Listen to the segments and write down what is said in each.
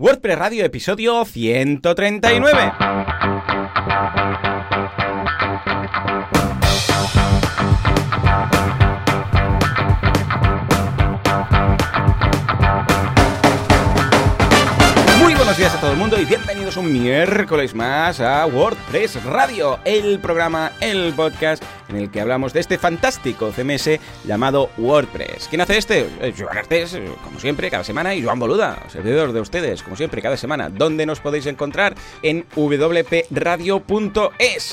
WordPress Radio, episodio 139. Mundo y bienvenidos un miércoles más a WordPress Radio, el programa, el podcast en el que hablamos de este fantástico CMS llamado WordPress. ¿Quién hace este? Eh, Joan Artés, eh, como siempre, cada semana, y Joan Boluda, servidor de ustedes, como siempre, cada semana. ¿Dónde nos podéis encontrar? En wpradio.es.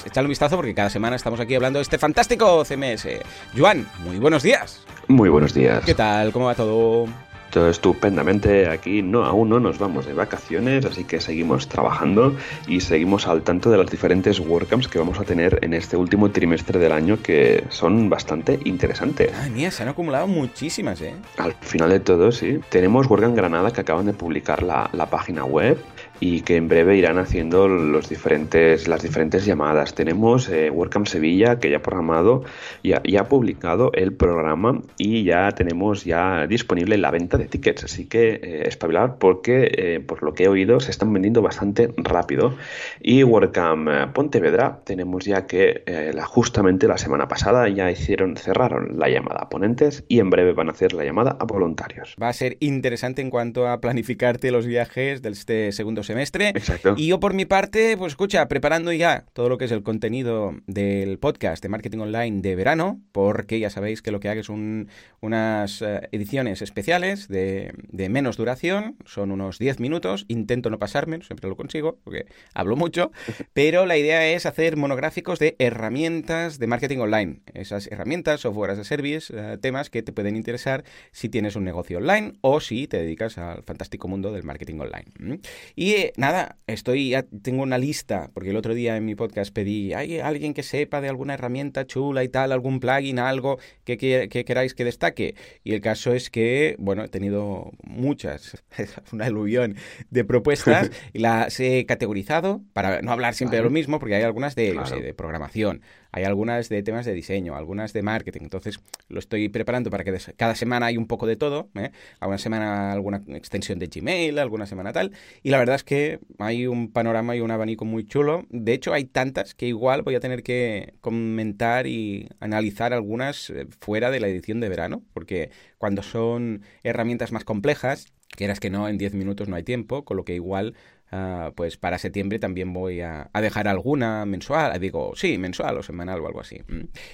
Echadle un vistazo porque cada semana estamos aquí hablando de este fantástico CMS. Joan, muy buenos días. Muy buenos días. ¿Qué tal? ¿Cómo va todo? Todo estupendamente. Aquí no, aún no nos vamos de vacaciones, así que seguimos trabajando y seguimos al tanto de las diferentes WordCamps que vamos a tener en este último trimestre del año que son bastante interesantes. Ay, mía, se han acumulado muchísimas, ¿eh? Al final de todo, sí. Tenemos WordCamp Granada que acaban de publicar la, la página web y que en breve irán haciendo los diferentes, las diferentes llamadas. Tenemos eh, WordCamp Sevilla que ya ha programado y ha, ya ha publicado el programa y ya tenemos ya disponible la venta de tickets. Así que eh, espabilar porque eh, por lo que he oído se están vendiendo bastante rápido. Y WordCamp eh, Pontevedra tenemos ya que justamente la semana pasada ya hicieron, cerraron la llamada a ponentes y en breve van a hacer la llamada a voluntarios. Va a ser interesante en cuanto a planificarte los viajes de este segundo semestre. Exacto. Y yo por mi parte, pues escucha, preparando ya todo lo que es el contenido del podcast de marketing online de verano, porque ya sabéis que lo que hago es un- unas eh, ediciones especiales de, de menos duración, son unos 10 minutos, intento no pasarme, siempre lo consigo, porque hablo mucho, pero la idea es hacer monográficos de herramientas de marketing online, esas herramientas, software as a service, eh, temas que te pueden interesar si tienes un negocio online o si te dedicas al fantástico mundo del marketing online. Y nada, estoy ya tengo una lista, porque el otro día en mi podcast pedí, ¿hay alguien que sepa de alguna herramienta chula y tal, algún plugin, algo que, que- que queráis que destaque? Y el caso es que, bueno, he tenido muchas, una aluvión de propuestas y las he categorizado para no hablar siempre de lo mismo, porque hay algunas de, de programación, hay algunas de temas de diseño, algunas de marketing. Entonces, lo estoy preparando para que cada semana hay un poco de todo. ¿eh? Alguna semana alguna extensión de Gmail, alguna semana tal. Y la verdad es que hay un panorama y un abanico muy chulo. De hecho, hay tantas que igual voy a tener que comentar y analizar algunas eh, fuera de la edición de verano, porque cuando son herramientas más complejas, quieras que no, en 10 minutos no hay tiempo, con lo que igual Ah, pues para septiembre también voy a, a dejar alguna mensual, digo, sí, mensual o semanal o algo así.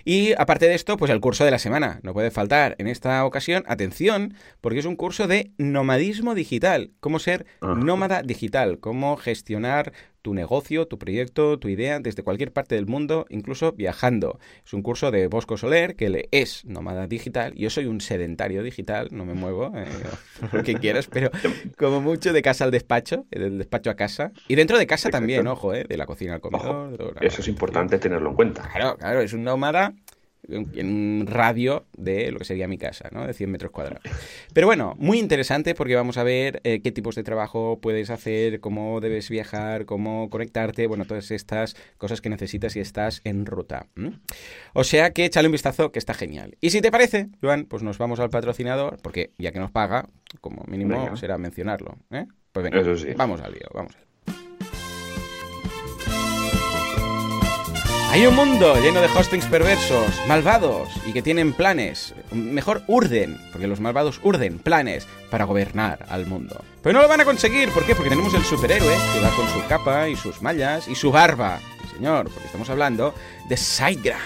Y aparte de esto, pues el curso de la semana, no puede faltar. En esta ocasión, atención, porque es un curso de nomadismo digital, cómo ser nómada digital, cómo gestionar tu negocio, tu proyecto, tu idea desde cualquier parte del mundo, incluso viajando. Es un curso de Bosco Soler, que le es nómada digital. Yo soy un sedentario digital, no me muevo, eh, lo que quieras, pero como mucho de casa al despacho, eh, del despacho a casa. Y dentro de casa Exacto. también, ojo, eh, de la cocina al comedor. Ojo, Eso es importante tenerlo en cuenta. Claro, claro, es un nómada en un radio de lo que sería mi casa, ¿no? De 100 metros cuadrados. Pero bueno, muy interesante porque vamos a ver eh, qué tipos de trabajo puedes hacer, cómo debes viajar, cómo conectarte, bueno, todas estas cosas que necesitas si estás en ruta. O sea que échale un vistazo que está genial. Y si te parece, Joan, pues nos vamos al patrocinador, porque ya que nos paga, como mínimo Venga. será mencionarlo. ¿eh? Pues venga, Eso sí. vamos al lío, vamos. Hay un mundo lleno de hostings perversos, malvados y que tienen planes. Mejor urden, porque los malvados urden planes para gobernar al mundo. Pero no lo van a conseguir, ¿por qué? Porque tenemos el superhéroe que va con su capa y sus mallas y su barba. Señor, porque estamos hablando de SiteGround.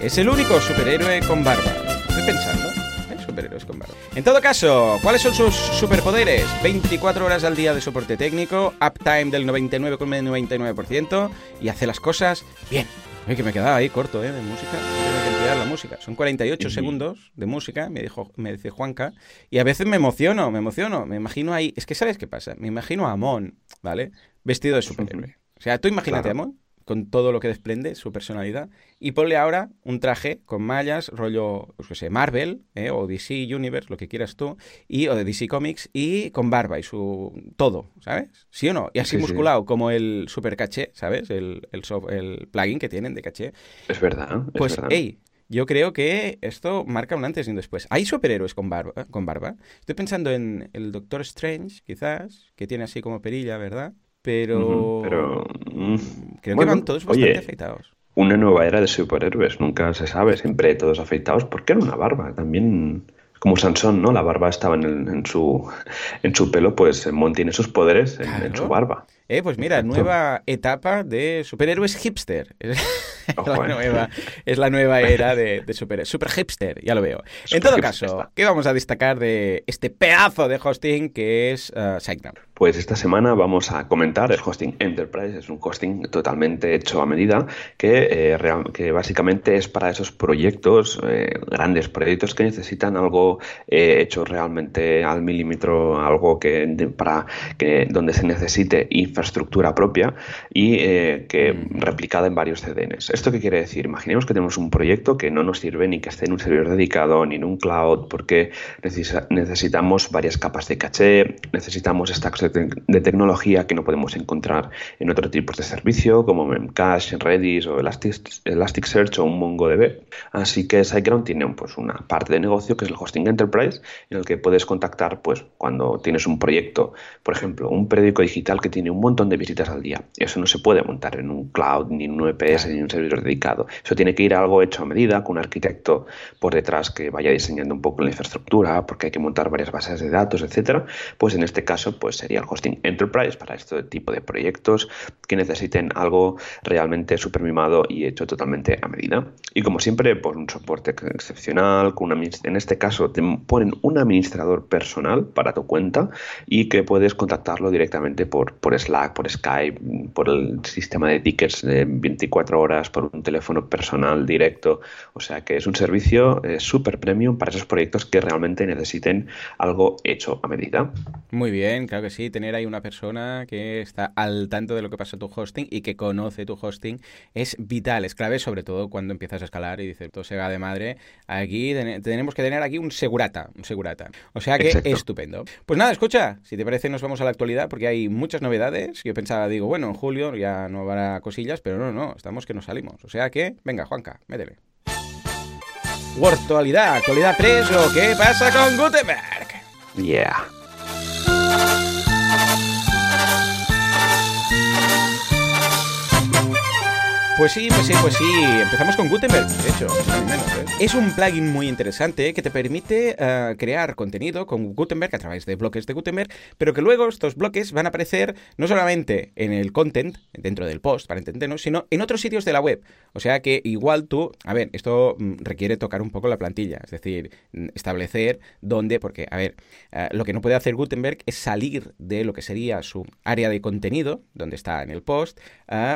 Es el único superhéroe con barba. Estoy pensando. Hay superhéroes con barba. En todo caso, ¿cuáles son sus superpoderes? 24 horas al día de soporte técnico, uptime del 99,99% y hace las cosas bien. Ay, que me quedaba ahí corto, ¿eh? De música. Tengo que ampliar la música. Son 48 Ujú. segundos de música, me dijo, me dice Juanca. Y a veces me emociono, me emociono. Me imagino ahí. Es que, ¿sabes qué pasa? Me imagino a Amon, ¿vale? Vestido de superhéroe. O sea, tú imagínate Claro. a Amon con todo lo que desprende, su personalidad, y ponle ahora un traje con mallas, rollo, pues que sé, Marvel, ¿eh? o DC Universe, lo que quieras tú, y, o de DC Comics, y con barba y su todo, ¿sabes? ¿Sí o no? Y así Sí, sí. musculado como el super caché, ¿sabes? El, el, soft- el plugin que tienen de caché. Es verdad. Es Pues, verdad. hey, yo creo que esto marca un antes y un después. Hay superhéroes con barba, con barba. Estoy pensando en el Doctor Strange, quizás, que tiene así como perilla, ¿verdad? Pero, pero mm, creo que van todos bastante afeitados. Una nueva era de superhéroes, nunca se sabe, siempre todos afeitados. ¿Por qué era una barba? También como Sansón, ¿no? La barba estaba en, su, en su pelo, pues Mon tiene sus poderes en, su barba. Eh, pues mira, nueva etapa de superhéroes hipster. Es, la, nueva, es la nueva era de, de super, super hipster, ya lo veo. en todo caso, ¿qué vamos a destacar de este pedazo de hosting que es uh, SiteGround? Pues esta semana vamos a comentar el hosting Enterprise. Es un hosting totalmente hecho a medida que, eh, que básicamente es para esos proyectos, eh, grandes proyectos que necesitan algo eh, hecho realmente al milímetro, algo que para que donde se necesite infraestructura propia y que replicada en varios CDNs. ¿Esto qué quiere decir? Imaginemos que tenemos un proyecto que no nos sirve ni que esté en un servidor dedicado ni en un cloud porque necesitamos varias capas de caché, necesitamos stacks de, tecnología que no podemos encontrar en otro tipo de servicio como Memcache, Redis o Elasticsearch o un MongoDB. Así que SiteGround tiene pues, una parte de negocio que es el hosting enterprise en el que puedes contactar pues, cuando tienes un proyecto, por ejemplo, un periódico digital que tiene un montón de visitas al día. Eso no se puede montar en un cloud, ni en un EPS, ni en un servidor dedicado. Eso tiene que ir a algo hecho a medida con un arquitecto por detrás que vaya diseñando un poco la infraestructura porque hay que montar varias bases de datos, etcétera. Pues en este caso pues sería el hosting enterprise para este tipo de proyectos que necesiten algo realmente super mimado y hecho totalmente a medida. Y como siempre, pues un soporte excepcional, con una, en este caso te ponen un administrador personal para tu cuenta y que puedes contactarlo directamente por, por Slack, por Skype, por el sistema de tickets de 24 horas, por un teléfono personal directo. O sea que es un servicio eh, super premium para esos proyectos que realmente necesiten algo hecho a medida. Muy bien, claro que sí tener ahí una persona que está al tanto de lo que pasa en tu hosting y que conoce tu hosting es vital, es clave, sobre todo cuando empiezas a escalar y dices, todo se va de madre, aquí tenemos que tener aquí un segurata, un segurata. O sea que estupendo. Pues nada, escucha, si te parece nos vamos a la actualidad porque hay muchas novedades. Yo pensaba, digo, bueno, en julio ya no habrá cosillas, pero no, no, estamos que nos salimos. O sea que, venga, Juanca, métele. Actualidad, actualidad 3 o qué pasa con Gutenberg. Yeah. Pues sí, pues sí, pues sí. Empezamos con Gutenberg, de hecho. ¿eh? Es un plugin muy interesante que te permite eh, crear contenido con Gutenberg a través de bloques de Gutenberg, pero que luego estos bloques van a aparecer no solamente en el content, dentro del post, para entendernos, sino en otros sitios de la web. O sea que igual tú, a ver, esto mm, requiere tocar un poco la plantilla, es decir, establecer dónde, porque, a ver, eh, lo que no puede hacer Gutenberg es salir de lo que sería su área de contenido, donde está en el post.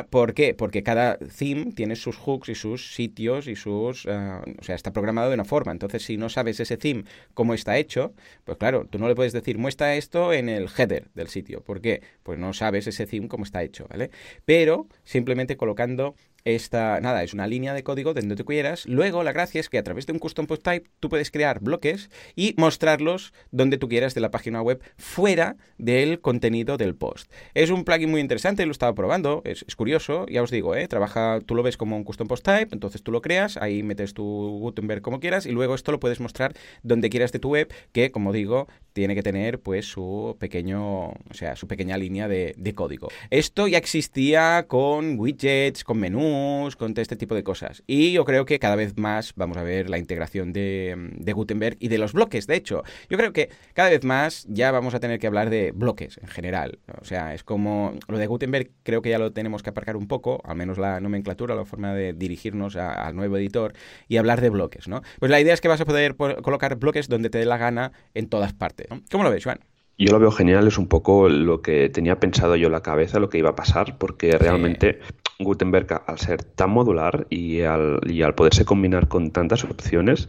¿Por qué? Porque cada theme tiene sus hooks y sus sitios y sus... Uh, o sea, está programado de una forma. Entonces, si no sabes ese theme cómo está hecho, pues claro, tú no le puedes decir muestra esto en el header del sitio. ¿Por qué? Pues no sabes ese theme cómo está hecho, ¿vale? Pero simplemente colocando esta, nada, es una línea de código de donde tú quieras. Luego, la gracia es que a través de un custom post type tú puedes crear bloques y mostrarlos donde tú quieras de la página web fuera del contenido del post. Es un plugin muy interesante, lo he estado probando, es, curioso, ya os digo, ¿eh? trabaja, tú lo ves como un custom post type, entonces tú lo creas, ahí metes tu Gutenberg como quieras y luego esto lo puedes mostrar donde quieras de tu web, que como digo, tiene que tener pues su pequeño, o sea, su pequeña línea de, de código. Esto ya existía con widgets, con menús, con todo este tipo de cosas. Y yo creo que cada vez más vamos a ver la integración de, Gutenberg y de los bloques. De hecho, yo creo que cada vez más ya vamos a tener que hablar de bloques en general. O sea, es como lo de Gutenberg creo que ya lo tenemos que aparcar un poco, al menos la nomenclatura, la forma de dirigirnos al nuevo editor y hablar de bloques, ¿no? Pues la idea es que vas a poder colocar bloques donde te dé la gana en todas partes. ¿Cómo lo ves, Juan? Yo lo veo genial, es un poco lo que tenía pensado yo en la cabeza, lo que iba a pasar, porque realmente Gutenberg, al ser tan modular y al, y al poderse combinar con tantas opciones,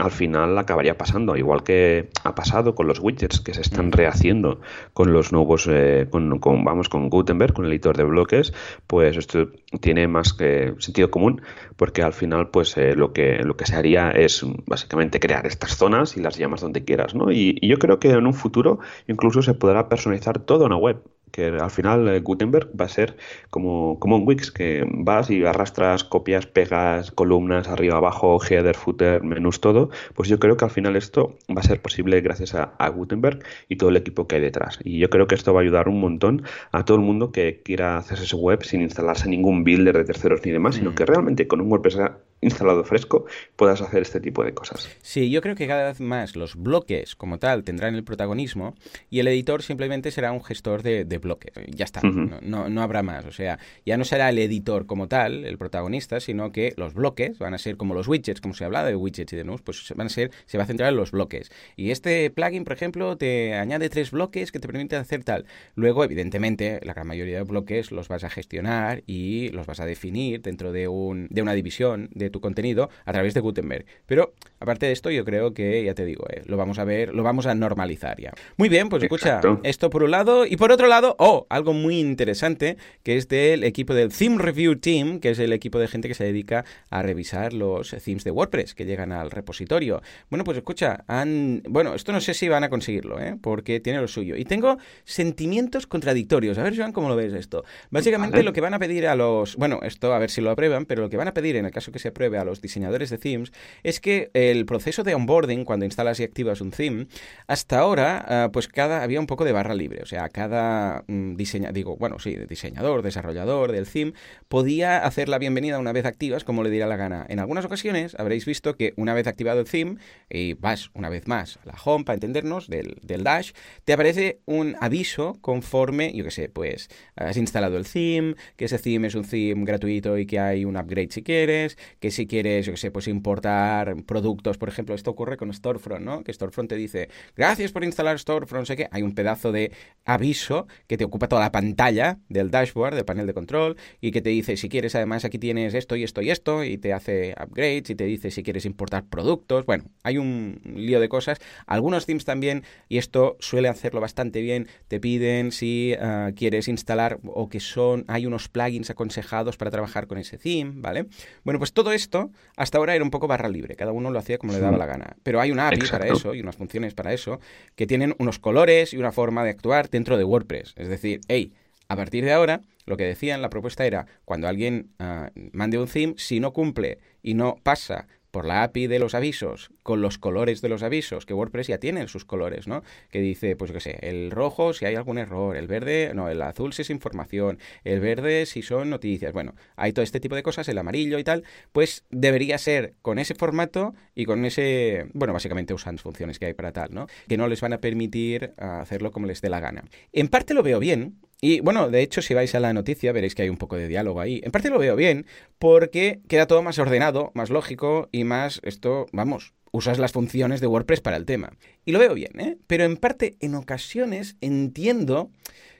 al final acabaría pasando, igual que ha pasado con los widgets que se están rehaciendo con los nuevos, eh, con, vamos, con Gutenberg, con el editor de bloques, pues esto tiene más que sentido común, porque al final, pues eh, lo que lo que se haría es básicamente crear estas zonas y las llamas donde quieras, ¿no? Y, y yo creo que en un futuro incluso se podrá personalizar toda una web que al final eh, Gutenberg va a ser como, como un Wix, que vas y arrastras, copias, pegas, columnas, arriba, abajo, header, footer, menús, todo. Pues yo creo que al final esto va a ser posible gracias a, a, Gutenberg y todo el equipo que hay detrás. Y yo creo que esto va a ayudar un montón a todo el mundo que quiera hacerse su web sin instalarse ningún builder de terceros ni demás, sino mm. que realmente con un WordPress instalado fresco puedas hacer este tipo de cosas. Sí, yo creo que cada vez más los bloques como tal tendrán el protagonismo y el editor simplemente será un gestor de, bloques. Ya está, no, no, habrá más. O sea, ya no será el editor como tal, el protagonista, sino que los bloques van a ser como los widgets, como se habla de widgets y de news, pues van a ser, se va a centrar en los bloques. Y este plugin, por ejemplo, te añade tres bloques que te permiten hacer tal. Luego, evidentemente, la gran mayoría de bloques los vas a gestionar y los vas a definir dentro de, un, de una división de tu contenido a través de Gutenberg. Pero aparte de esto, yo creo que, ya te digo, eh, lo vamos a ver, lo vamos a normalizar ya. Muy bien, pues escucha, esto por un lado. Y por otro lado, oh, algo muy interesante, que es del equipo del Theme Review Team, que es el equipo de gente que se dedica a revisar los themes de WordPress que llegan al repositorio. Bueno, pues escucha, han... Bueno, esto no sé si van a conseguirlo, ¿eh? porque tiene lo suyo. Y tengo sentimientos contradictorios. A ver, Joan, cómo lo ves esto. Básicamente lo que van a pedir a los... Bueno, esto a ver si lo aprueban, pero lo que van a pedir en el caso que se a los diseñadores de themes es que el proceso de onboarding, cuando instalas y activas un theme, hasta ahora, ah, pues cada había un poco de barra libre. O sea, cada mm, diseñador, bueno, sí, diseñador, desarrollador del theme, podía hacer la bienvenida una vez activas, como le diera la gana. En algunas ocasiones habréis visto que una vez activado el theme, y vas una vez más a la home, para entendernos, del, del dash, te aparece un aviso conforme, yo qué sé, pues has instalado el theme, que ese theme es un theme gratuito y que hay un upgrade si quieres, que si quieres, yo que sé, pues importar productos, por ejemplo, esto ocurre con Storefront, ¿no? Que Storefront te dice, gracias por instalar Storefront, sé que hay un pedazo de aviso que te ocupa toda la pantalla del dashboard, del panel de control, y que te dice, si quieres, además aquí tienes esto y esto y esto, y te hace upgrades, y te dice si quieres importar productos, bueno, hay un lío de cosas. Algunos themes también, y esto suele hacerlo bastante bien, te piden si ah, quieres instalar o que son, hay unos plugins aconsejados para trabajar con ese theme, ¿vale? Bueno, pues todo esto hasta ahora era un poco barra libre, cada uno lo hacía como le daba la gana. Pero hay una API para eso y unas funciones para eso que tienen unos colores y una forma de actuar dentro de WordPress. Es decir, hey, a partir de ahora, lo que decían, la propuesta era, cuando alguien ah, mande un theme, si no cumple y no pasa por la API de los avisos, con los colores de los avisos, que WordPress ya tiene sus colores, ¿no? Que dice, pues qué sé, el rojo si hay algún error, el verde, no, el azul si es información, el verde si son noticias, bueno, hay todo este tipo de cosas, el amarillo y tal, pues debería ser con ese formato y con ese, bueno, básicamente usando funciones que hay para tal, ¿no? Que no les van a permitir hacerlo como les dé la gana. En parte lo veo bien, y bueno, de hecho, si vais a la noticia veréis que hay un poco de diálogo ahí. En parte lo veo bien, porque queda todo más ordenado, más lógico y más esto, vamos, usas las funciones de WordPress para el tema. Y lo veo bien, ¿eh? Pero en parte, en ocasiones, entiendo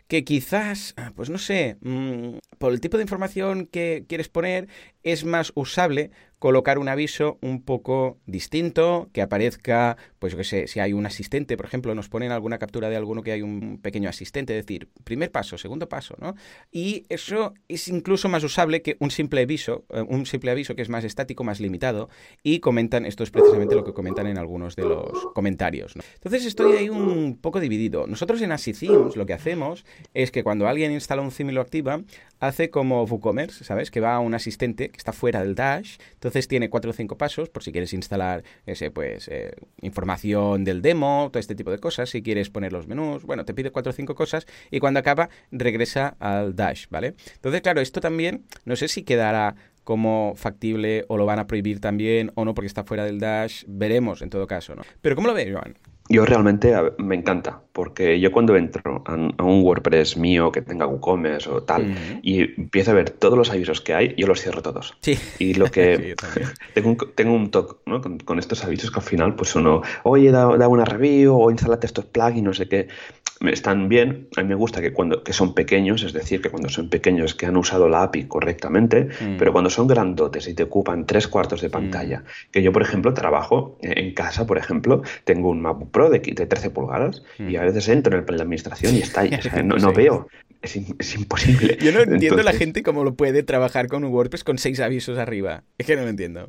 que quizás, ah, pues no sé, mm, por el tipo de información que quieres poner, es más usable colocar un aviso un poco distinto, que aparezca, pues yo qué sé, si hay un asistente, por ejemplo, nos ponen alguna captura de alguno que hay un pequeño asistente, es decir, primer paso, segundo paso, ¿no? Y eso es incluso más usable que un simple aviso, eh, un simple aviso que es más estático, más limitado, y comentan, esto es precisamente lo que comentan en algunos de los comentarios. Entonces estoy ahí un poco dividido. Nosotros en Así lo que hacemos es que cuando alguien instala un theme y lo activa, hace como WooCommerce, ¿sabes? Que va a un asistente que está fuera del dash, tiene cuatro o cinco pasos por si quieres instalar ese, pues, eh, información del demo, todo este tipo de cosas, si quieres poner los menús, bueno, te pide cuatro o cinco cosas y cuando acaba regresa al dash, ¿vale? Entonces, claro, esto también, no sé si quedará como factible o lo van a prohibir también o no porque está fuera del dash, veremos en todo caso, ¿no? Pero ¿cómo lo ves, Joan? Yo realmente me encanta, porque yo cuando entro a, un WordPress mío que tenga WooCommerce o tal, y empiezo a ver todos los avisos que hay, yo los cierro todos. Sí. Y lo que... tengo, un, tengo un toque ¿no? con, estos avisos que al final, pues uno, oye, da, da una review o instálate estos plugins, no sé qué están bien. A mí me gusta que cuando que son pequeños, es decir, que cuando son pequeños que han usado la API correctamente, mm. pero cuando son grandotes y te ocupan tres cuartos de mm. pantalla, que yo, por ejemplo, trabajo en casa, por ejemplo, tengo un MacBook Pro de, de 13 pulgadas y a mm. Veces entro en el plan de administración y está ahí, no, veo. Es, imposible. Yo no entiendo la gente cómo lo puede trabajar con un WordPress con seis avisos arriba. Es que no lo entiendo.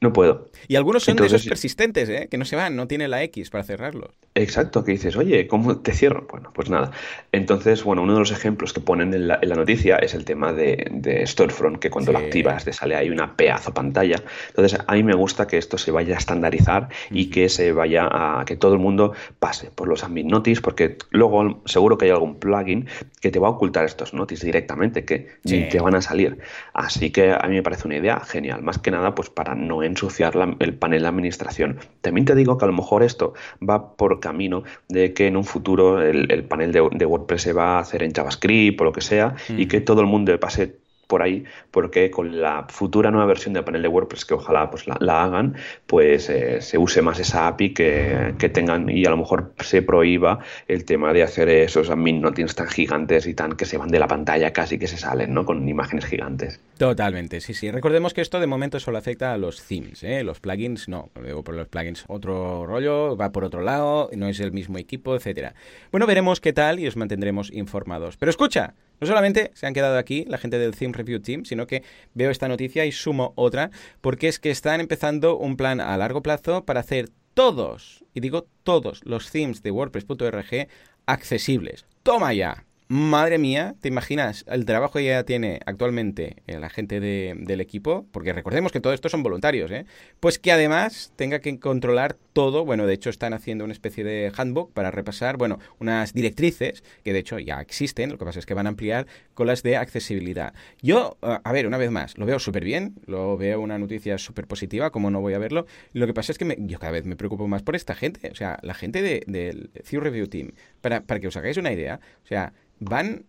No puedo. Y algunos son de esos persistentes, ¿eh? que no se van, no tiene la X para cerrarlos. Exacto, que dices, oye, ¿cómo te cierro? Bueno, pues nada. Entonces, bueno, uno de los ejemplos que ponen en la, noticia es el tema de, Storefront, que cuando lo activas te sale ahí una pedazo pantalla. Entonces, a mí me gusta que esto se vaya a estandarizar y que se vaya a que todo el mundo pase por los admin notice, porque luego seguro que hay algún plugin que te va a ocultar estos notice directamente, que te van a salir. Así que a mí me parece una idea genial, más que nada, pues para no ensuciar el panel de administración. También te digo que a lo mejor esto va por camino de que en un futuro el, panel de, WordPress se va a hacer en JavaScript o lo que sea y que todo el mundo pase por ahí, porque con la futura nueva versión del panel de WordPress, que ojalá pues la, hagan, pues eh, se use más esa API que, tengan y a lo mejor se prohíba el tema de hacer esos admin notings tan gigantes y tan que se van de la pantalla casi que se salen, ¿no? Con imágenes gigantes. Totalmente, sí, sí. Recordemos que esto de momento solo afecta a los themes, ¿eh? Los plugins no. Luego por los plugins otro rollo, va por otro lado, no es el mismo equipo, etcétera. Bueno, veremos qué tal y os mantendremos informados. Pero escucha, no solamente se han quedado aquí la gente del Theme Review Team, sino que veo esta noticia y sumo otra, porque es que están empezando un plan a largo plazo para hacer todos, y digo todos, los themes de WordPress.org accesibles. ¡Toma ya! Madre mía, ¿te imaginas el trabajo que ya tiene actualmente la gente del equipo? Porque recordemos que todo esto son voluntarios, ¿eh? Pues que además tenga que controlar todo. Bueno, de hecho están haciendo una especie de handbook para repasar, bueno, unas directrices que de hecho ya existen, lo que pasa es que van a ampliar con las de accesibilidad. Yo, a ver, una vez más, lo veo súper bien, lo veo una noticia súper positiva, como no voy a verlo. Lo que pasa es que yo cada vez me preocupo más por esta gente, o sea, la gente del de, Review Team. Para, para que os hagáis una idea, o sea, van,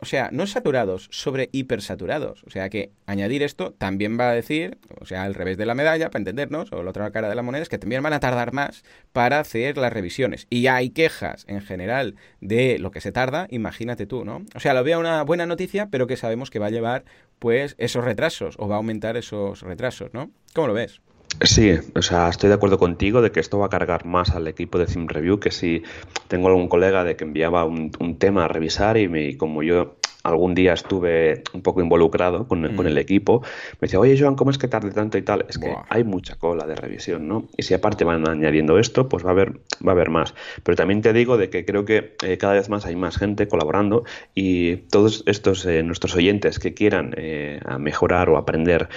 o sea, no saturados, sobre hipersaturados. O sea que añadir esto también va a decir, o sea, al revés de la medalla, para entendernos, o la otra cara de la moneda, es que también van a tardar más para hacer las revisiones. Y hay quejas en general de lo que se tarda, imagínate tú, ¿no? O sea, lo veo una buena noticia, pero que sabemos que va a llevar, pues, esos retrasos, o va a aumentar esos retrasos, ¿no? ¿Cómo lo ves? Sí, o sea, estoy de acuerdo contigo de que esto va a cargar más al equipo de Sim Review que si tengo algún colega de que enviaba un, un tema a revisar y, me, como yo algún día estuve un poco involucrado con, con, el mm. equipo, me decía, oye Joan, ¿cómo es que tarde tanto y tal? Es que hay mucha cola de revisión, ¿no? Y si aparte van añadiendo esto, pues va a haber, va a haber más. Pero también te digo de que creo que eh, cada vez más hay más gente colaborando y todos estos eh, nuestros oyentes que quieran eh, mejorar o aprender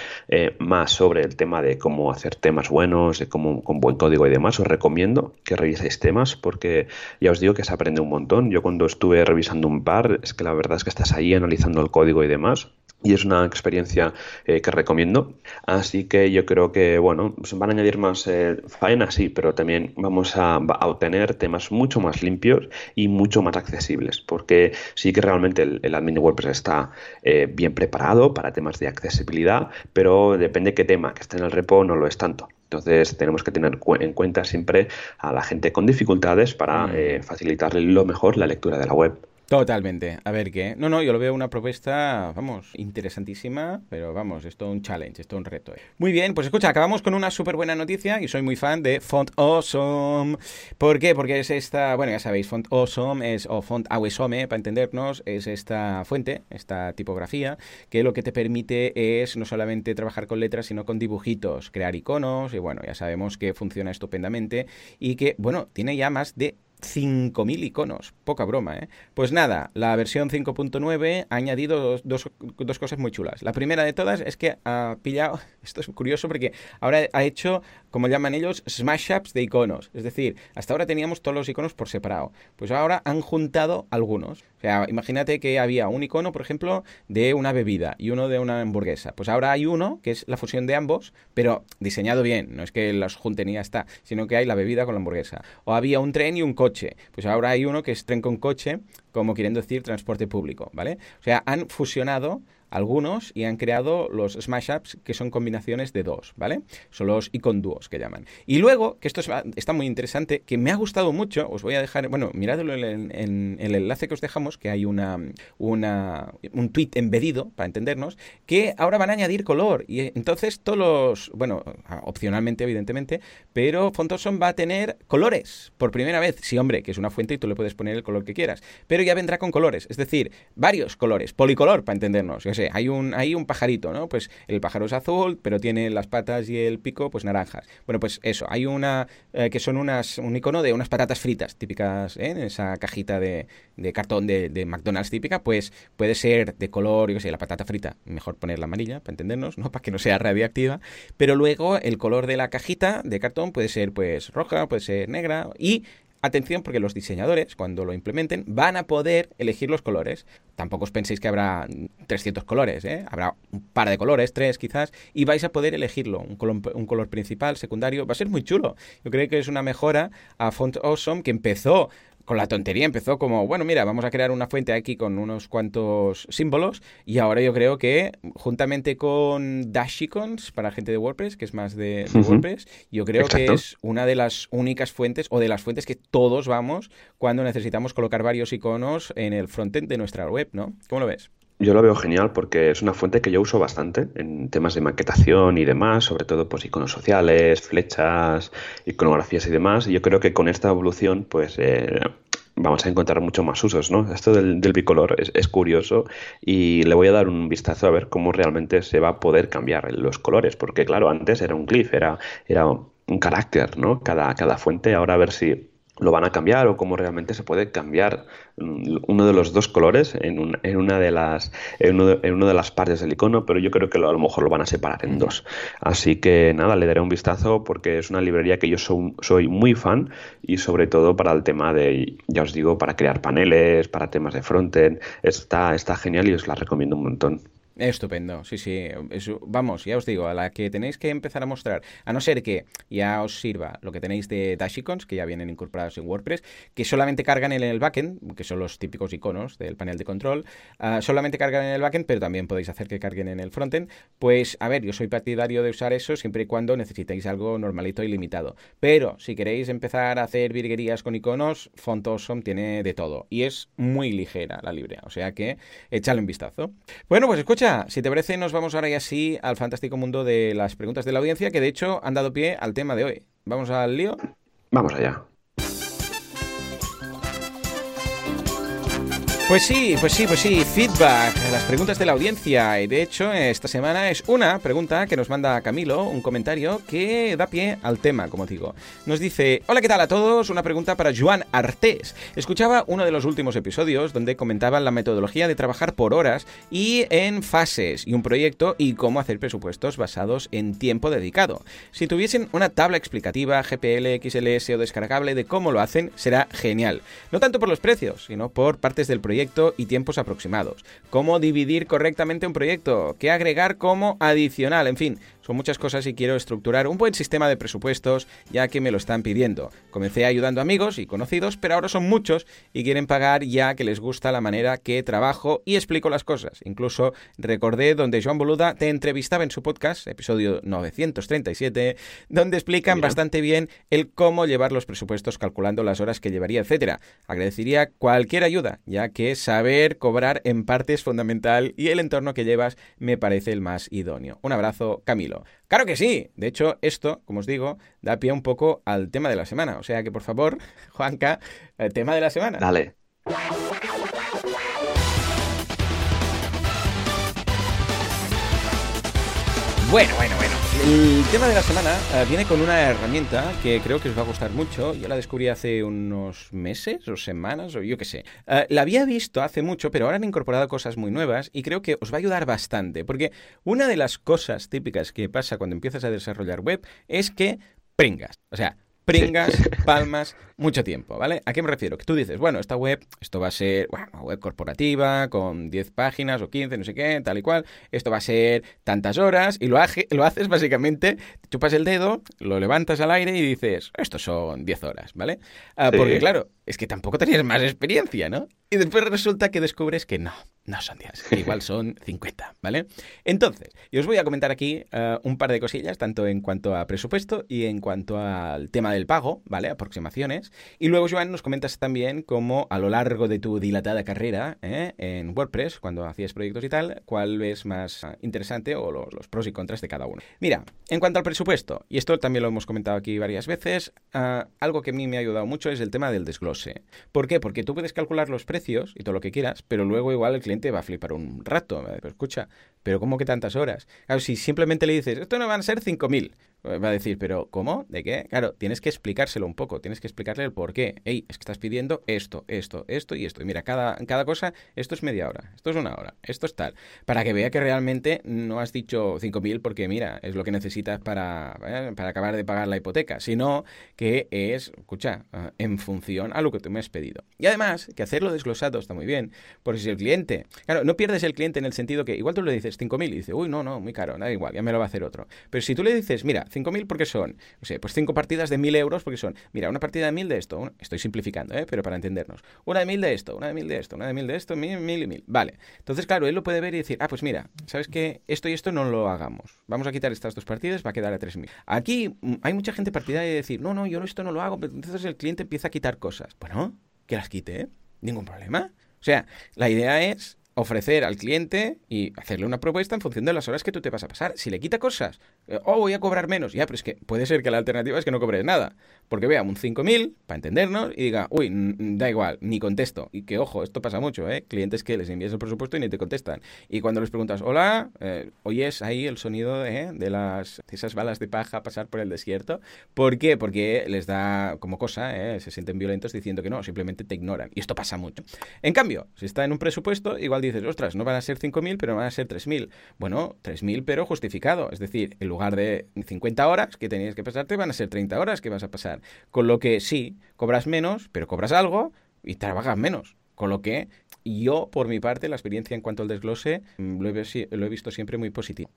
más sobre el tema de cómo hacer temas buenos, de cómo con buen código y demás, os recomiendo que reviséis temas porque ya os digo que se aprende un montón. Yo cuando estuve revisando un par, es que la verdad es que estás ahí analizando el código y demás. Y es una experiencia eh, que recomiendo. Así que yo creo que, bueno, se van a añadir más eh, faena, sí, pero también vamos a, obtener temas mucho más limpios y mucho más accesibles. Porque sí que realmente el, admin de WordPress está eh, bien preparado para temas de accesibilidad, pero depende qué tema que esté en el repo no lo es tanto. Entonces tenemos que tener en cuenta siempre a la gente con dificultades para mm. facilitarle lo mejor la lectura de la web. Totalmente. A ver qué. No, no, yo lo veo una propuesta, vamos, interesantísima, pero vamos, esto es un challenge, esto es un reto. Eh. Muy bien, pues escucha, acabamos con una súper buena noticia y soy muy fan de Font Awesome. ¿Por qué? Porque es esta, bueno, ya sabéis, Font Awesome es, o Font Awesome, para entendernos, es esta fuente, esta tipografía, que lo que te permite es no solamente trabajar con letras, sino con dibujitos, crear iconos, y bueno, ya sabemos que funciona estupendamente y que, bueno, tiene ya más de 5.000 iconos, poca broma, ¿eh? Pues nada, la versión 5.9 ha añadido dos, dos, cosas muy chulas. La primera de todas es que ha pillado, esto es curioso porque ahora ha hecho, como llaman ellos, smash ups de iconos. Es decir, hasta ahora teníamos todos los iconos por separado. Pues ahora han juntado algunos. O sea, imagínate que había un icono, por ejemplo, de una bebida y uno de una hamburguesa. Pues ahora hay uno que es la fusión de ambos, pero diseñado bien. No es que los junten y ya está, sino que hay la bebida con la hamburguesa. O había un tren y un coche. Pues ahora hay uno que es tren con coche, como queriendo decir transporte público, ¿vale? O sea, han fusionado algunos y han creado los smash ups que son combinaciones de dos, ¿vale? Son los icon duos que llaman. Y luego, que esto está muy interesante, que me ha gustado mucho, os voy a dejar, bueno, miradlo en, el enlace que os dejamos, que hay una, una, un tweet embedido, para entendernos, que ahora van a añadir color. Y entonces todos los, bueno, opcionalmente, evidentemente, pero Fontoson va a tener colores por primera vez. Sí, hombre, que es una fuente y tú le puedes poner el color que quieras. Pero pero ya vendrá con colores, es decir, varios colores, policolor para entendernos. Yo sé, hay un, hay un pajarito, ¿no? Pues el pájaro es azul, pero tiene las patas y el pico, pues naranjas. Bueno, pues eso, hay una eh, que son unas, un icono de unas patatas fritas típicas, ¿eh? en esa cajita de, cartón de, de, McDonald's típica, pues puede ser de color, yo sé, la patata frita, mejor ponerla amarilla, para entendernos, ¿no? Para que no sea radioactiva, pero luego el color de la cajita de cartón puede ser pues roja, puede ser negra y Atención porque los diseñadores, cuando lo implementen, van a poder elegir los colores. Tampoco os penséis que habrá 300 colores, ¿eh? habrá un par de colores, tres quizás, y vais a poder elegirlo. Un color, un color principal, secundario, va a ser muy chulo. Yo creo que es una mejora a Font Awesome que empezó con la tontería empezó como, bueno, mira, vamos a crear una fuente aquí con unos cuantos símbolos y ahora yo creo que juntamente con Dashicons para gente de WordPress, que es más de, WordPress, yo creo que es una de las únicas fuentes o de las fuentes que todos vamos cuando necesitamos colocar varios iconos en el frontend de nuestra web, ¿no? ¿Cómo lo ves? Yo lo veo genial porque es una fuente que yo uso bastante en temas de maquetación y demás, sobre todo pues iconos sociales, flechas, iconografías y demás. Y yo creo que con esta evolución pues eh, vamos a encontrar mucho más usos, ¿no? Esto del, bicolor es, curioso y le voy a dar un vistazo a ver cómo realmente se va a poder cambiar los colores, porque claro, antes era un glyph, era, era un carácter, ¿no? Cada, cada fuente, ahora a ver si lo van a cambiar o cómo realmente se puede cambiar mm, uno de los dos colores en, en una de las en, uno de, de las partes del icono pero yo creo que a lo mejor lo van a separar en dos. Así que nada le daré un vistazo porque es una librería que yo soy muy fan y sobre todo para el tema de ya os digo para crear paneles para temas de frontend. Está está genial y os la recomiendo un montón Estupendo, sí, sí. vamos, ya os digo, a la que tenéis que empezar a mostrar, a no ser que ya os sirva lo que tenéis de Dashicons, que ya vienen incorporados en WordPress, que solamente cargan en el backend, que son los típicos iconos del panel de control, ah, solamente cargan en el backend, pero también podéis hacer que carguen en el frontend. Pues, a ver, yo soy partidario de usar eso siempre y cuando necesitéis algo normalito y limitado. Pero si queréis empezar a hacer virguerías con iconos, Font Awesome tiene de todo. Y es muy ligera la librería, o sea que échale un vistazo. Bueno, pues escucha si te parece, nos vamos ahora y así al fantástico mundo de las preguntas de la audiencia, que de hecho han dado pie al tema de hoy. ¿Vamos al lío? Vamos allá. Pues sí, pues sí, pues sí, feedback, las preguntas de la audiencia. Y de hecho, esta semana es una pregunta que nos manda Camilo, un comentario que da pie al tema, como digo. Nos dice, hola, ¿qué tal a todos? Una pregunta para Joan Artés. Escuchaba uno de los últimos episodios donde comentaban la metodología de trabajar por horas y en fases y un proyecto y cómo hacer presupuestos basados en tiempo dedicado. Si tuviesen una tabla explicativa, GPL, XLS o descargable de cómo lo hacen, será genial. No tanto por los precios, sino por partes del proyecto y tiempos aproximados. Cómo dividir correctamente un proyecto, qué agregar como adicional, en fin, son muchas cosas y quiero estructurar un buen sistema de presupuestos ya que me lo están pidiendo. Comencé ayudando amigos y conocidos, pero ahora son muchos y quieren pagar ya que les gusta la manera que trabajo y explico las cosas. Incluso recordé donde Joan Boluda te entrevistaba en su podcast, episodio 937, donde explican bastante bien el cómo llevar los presupuestos calculando las horas que llevaría, etcétera. Agradecería cualquier ayuda, ya que saber cobrar en parte es fundamental y el entorno que llevas me parece el más idóneo. Un abrazo, Camilo. Claro que sí. De hecho, esto, como os digo, da pie un poco al tema de la semana. O sea que, por favor, Juanca, el tema de la semana. Dale. Bueno, bueno, bueno. El tema de la semana eh, viene con una herramienta que creo que os va a gustar mucho. Yo la descubrí hace unos meses o semanas o yo qué sé. Eh, la había visto hace mucho, pero ahora han incorporado cosas muy nuevas y creo que os va a ayudar bastante. Porque una de las cosas típicas que pasa cuando empiezas a desarrollar web es que pringas. O sea, pringas, palmas, mucho tiempo, ¿vale? ¿A qué me refiero? Que tú dices, bueno, esta web, esto va a ser, bueno, una web corporativa con 10 páginas o 15, no sé qué, tal y cual, esto va a ser tantas horas y lo, lo haces básicamente, te chupas el dedo, lo levantas al aire y dices, esto son 10 horas, ¿vale? Ah, porque claro, es que tampoco tenías más experiencia, ¿no? Y después resulta que descubres que no, no son 10, que igual son 50, ¿vale? Entonces, yo os voy a comentar aquí ah, un par de cosillas, tanto en cuanto a presupuesto y en cuanto al tema del pago, ¿vale? Aproximaciones. Y luego, Joan, nos comentas también cómo a lo largo de tu dilatada carrera ¿eh? en WordPress, cuando hacías proyectos y tal, cuál ves más interesante o los, pros y contras de cada uno. Mira, en cuanto al presupuesto, y esto también lo hemos comentado aquí varias veces, ah, algo que a mí me ha ayudado mucho es el tema del desglose. ¿Por qué? Porque tú puedes calcular los precios y todo lo que quieras, pero luego igual el cliente va a flipar un rato. Pero escucha, ¿pero cómo que tantas horas? Claro, si simplemente le dices, esto no van a ser 5.000, va a decir, pero ¿cómo? ¿De qué? Claro, tienes que explicárselo un poco, tienes que explicarle el por qué. Ey, es que estás pidiendo esto, esto, esto y esto. Y mira, cada, cada cosa, esto es media hora, esto es una hora, esto es tal. Para que vea que realmente no has dicho 5.000 porque, mira, es lo que necesitas para, eh, para acabar de pagar la hipoteca, sino que es, escucha, eh, en función a lo que tú me has pedido. Y además, que hacerlo desglosado está muy bien, porque si el cliente, claro, no pierdes el cliente en el sentido que igual tú le dices 5.000 y dice, uy, no, no, muy caro, da igual, ya me lo va a hacer otro. Pero si tú le dices, mira, 5.000 porque son, o sea, pues 5 partidas de 1.000 euros porque son, mira, una partida de 1.000 de esto, estoy simplificando, ¿eh? pero para entendernos, una de 1.000 de esto, una de 1.000 de esto, una de 1.000 de esto, 1.000, 1.000 y 1.000. Vale, entonces claro, él lo puede ver y decir, ah, pues mira, ¿sabes qué? Esto y esto no lo hagamos. Vamos a quitar estas dos partidas, va a quedar a 3.000. Aquí hay mucha gente partidaria de decir, no, no, yo esto no lo hago, pero entonces el cliente empieza a quitar cosas. Bueno, que las quite, ¿eh? Ningún problema. O sea, la idea es ofrecer al cliente y hacerle una propuesta en función de las horas que tú te vas a pasar. Si le quita cosas, eh, oh, voy a cobrar menos, ya, pero es que puede ser que la alternativa es que no cobres nada. Porque vea un 5.000 para entendernos y diga, uy, da igual, ni contesto. Y que, ojo, esto pasa mucho, ¿eh? Clientes que les envías el presupuesto y ni te contestan. Y cuando les preguntas, hola, eh, oyes ahí el sonido ¿eh? de, las, de esas balas de paja pasar por el desierto. ¿Por qué? Porque les da como cosa, ¿eh? se sienten violentos diciendo que no, simplemente te ignoran. Y esto pasa mucho. En cambio, si está en un presupuesto, igual dices, ostras, no van a ser 5.000, pero van a ser 3.000. Bueno, 3.000, pero justificado. Es decir, en lugar de 50 horas que tenías que pasarte, van a ser 30 horas que vas a pasar. Con lo que sí, cobras menos, pero cobras algo y trabajas menos. Con lo que yo, por mi parte, la experiencia en cuanto al desglose mm, lo he, visto siempre muy positivo.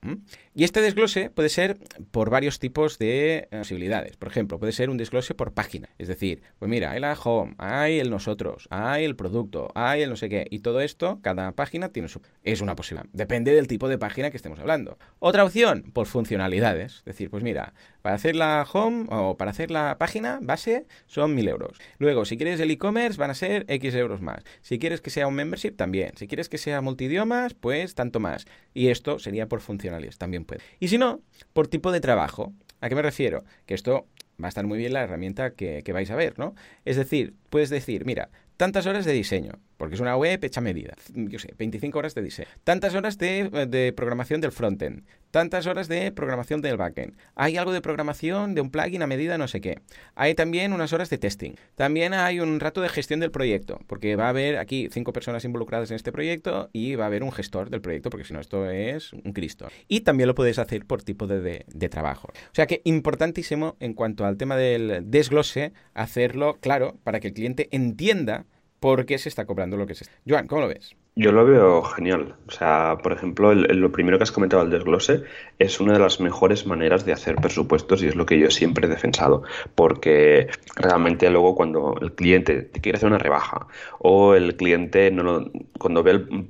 Y este desglose puede ser por varios tipos de eh, posibilidades. Por ejemplo, puede ser un desglose por página. Es decir, pues mira, hay la home, hay el nosotros, hay el producto, hay el no sé qué. Y todo esto, cada página tiene su... Es una posibilidad. Depende del tipo de página que estemos hablando. Otra opción, por funcionalidades. Es decir, pues mira, para hacer la home o para hacer la página base son 1000 euros. Luego, si quieres el e-commerce, van a ser X euros más. Si quieres que sea un membership, también. Si quieres que sea multidiomas, pues tanto más. Y esto sería por funcionalidades, también puede. Y si no, por tipo de trabajo. ¿A qué me refiero? Que esto va a estar muy bien la herramienta que, vais a ver, ¿no? Es decir, puedes decir, mira, tantas horas de diseño, porque es una web hecha medida, yo sé, 25 horas de diseño, tantas horas de, programación del frontend, tantas horas de programación del backend, hay algo de programación de un plugin a medida no sé qué, hay también unas horas de testing, también hay un rato de gestión del proyecto, porque va a haber aquí cinco personas involucradas en este proyecto y va a haber un gestor del proyecto, porque si no esto es un Cristo. Y también lo puedes hacer por tipo de, de trabajo. O sea que importantísimo en cuanto al tema del desglose, hacerlo claro para que el cliente entienda por qué se está cobrando lo que se está. Joan, ¿cómo lo ves? Yo lo veo genial. O sea, por ejemplo, lo primero que has comentado, el desglose, es una de las mejores maneras de hacer presupuestos y es lo que yo siempre he defensado. Porque realmente luego cuando el cliente te quiere hacer una rebaja o el cliente no cuando ve el